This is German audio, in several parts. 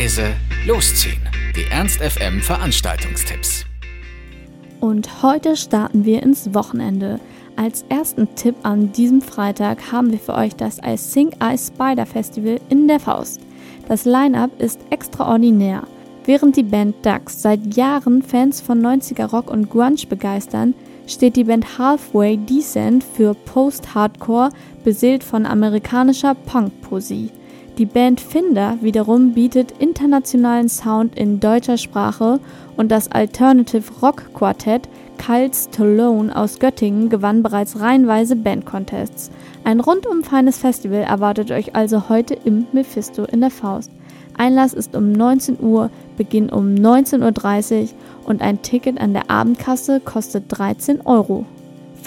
leise, losziehen. Die Ernst FM Veranstaltungstipps. Und heute starten wir ins Wochenende. Als ersten Tipp an diesem Freitag haben wir für euch das I Think I Spider Festival in der Faust. Das Line-up ist extraordinär. Während die Band Ducks seit Jahren Fans von 90er Rock und Grunge begeistern, steht die Band Halfway Decent für Post-Hardcore, beseelt von amerikanischer Punk-Poesie. Die Band Finder wiederum bietet internationalen Sound in deutscher Sprache und das Alternative Rock Quartett Cults Stallone aus Göttingen gewann bereits reihenweise Bandcontests. Ein rundum feines Festival erwartet euch also heute im Mephisto in der Faust. Einlass ist um 19 Uhr, Beginn um 19.30 Uhr und ein Ticket an der Abendkasse kostet 13 Euro.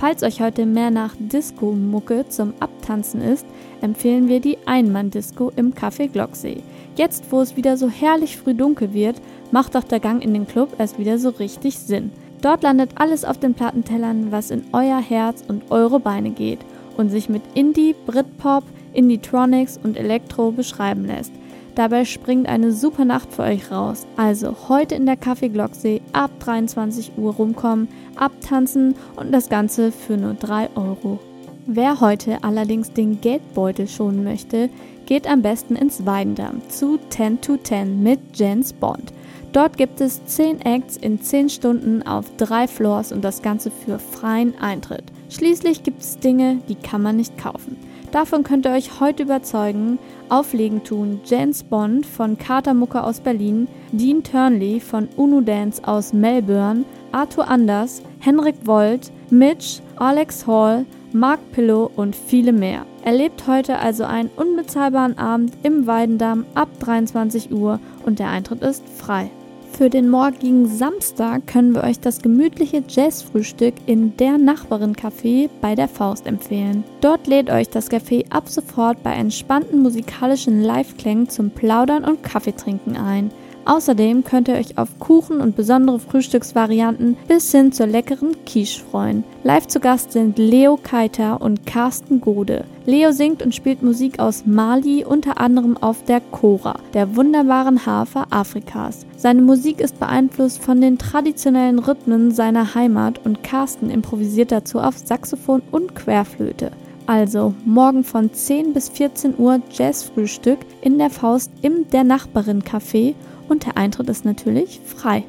Falls euch heute mehr nach Disco-Mucke zum Abtanzen ist, empfehlen wir die Einmann-Disco im Café Glocksee. Jetzt, wo es wieder so herrlich früh dunkel wird, macht doch der Gang in den Club erst wieder so richtig Sinn. Dort landet alles auf den Plattentellern, was in euer Herz und eure Beine geht und sich mit Indie, Britpop, Indie-Tronics und Elektro beschreiben lässt. Dabei springt eine super Nacht für euch raus. Also heute in der Kaffee Glocksee ab 23 Uhr rumkommen, abtanzen und das Ganze für nur 3 Euro. Wer heute allerdings den Geldbeutel schonen möchte, geht am besten ins Weidendamm zu 10 to 10 mit Jens Bond. Dort gibt es 10 Acts in 10 Stunden auf drei Floors und das Ganze für freien Eintritt. Schließlich gibt es Dinge, die kann man nicht kaufen. Davon könnt ihr euch heute überzeugen. Auflegen tun Jens Bond von Katermucke aus Berlin, Dean Turnley von Uno Dance aus Melbourne, Arthur Anders, Henrik Wold, Mitch, Alex Hall, Mark Pillow und viele mehr. Erlebt heute also einen unbezahlbaren Abend im Weidendamm ab 23 Uhr und der Eintritt ist frei. Für den morgigen Samstag können wir euch das gemütliche Jazzfrühstück in der Nachbarin Café bei der Faust empfehlen. Dort lädt euch das Café ab sofort bei entspannten musikalischen Live-Klängen zum Plaudern und Kaffeetrinken ein. Außerdem könnt ihr euch auf Kuchen und besondere Frühstücksvarianten bis hin zur leckeren Quiche freuen. Live zu Gast sind Leo Keiter und Carsten Gode. Leo singt und spielt Musik aus Mali, unter anderem auf der Kora, der wunderbaren Harfe Afrikas. Seine Musik ist beeinflusst von den traditionellen Rhythmen seiner Heimat und Carsten improvisiert dazu auf Saxophon und Querflöte. Also morgen von 10 bis 14 Uhr Jazzfrühstück in der Faust im Der Nachbarin Café und der Eintritt ist natürlich frei.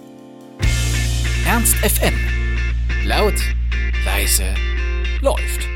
Ernst FM. Laut, leise, läuft.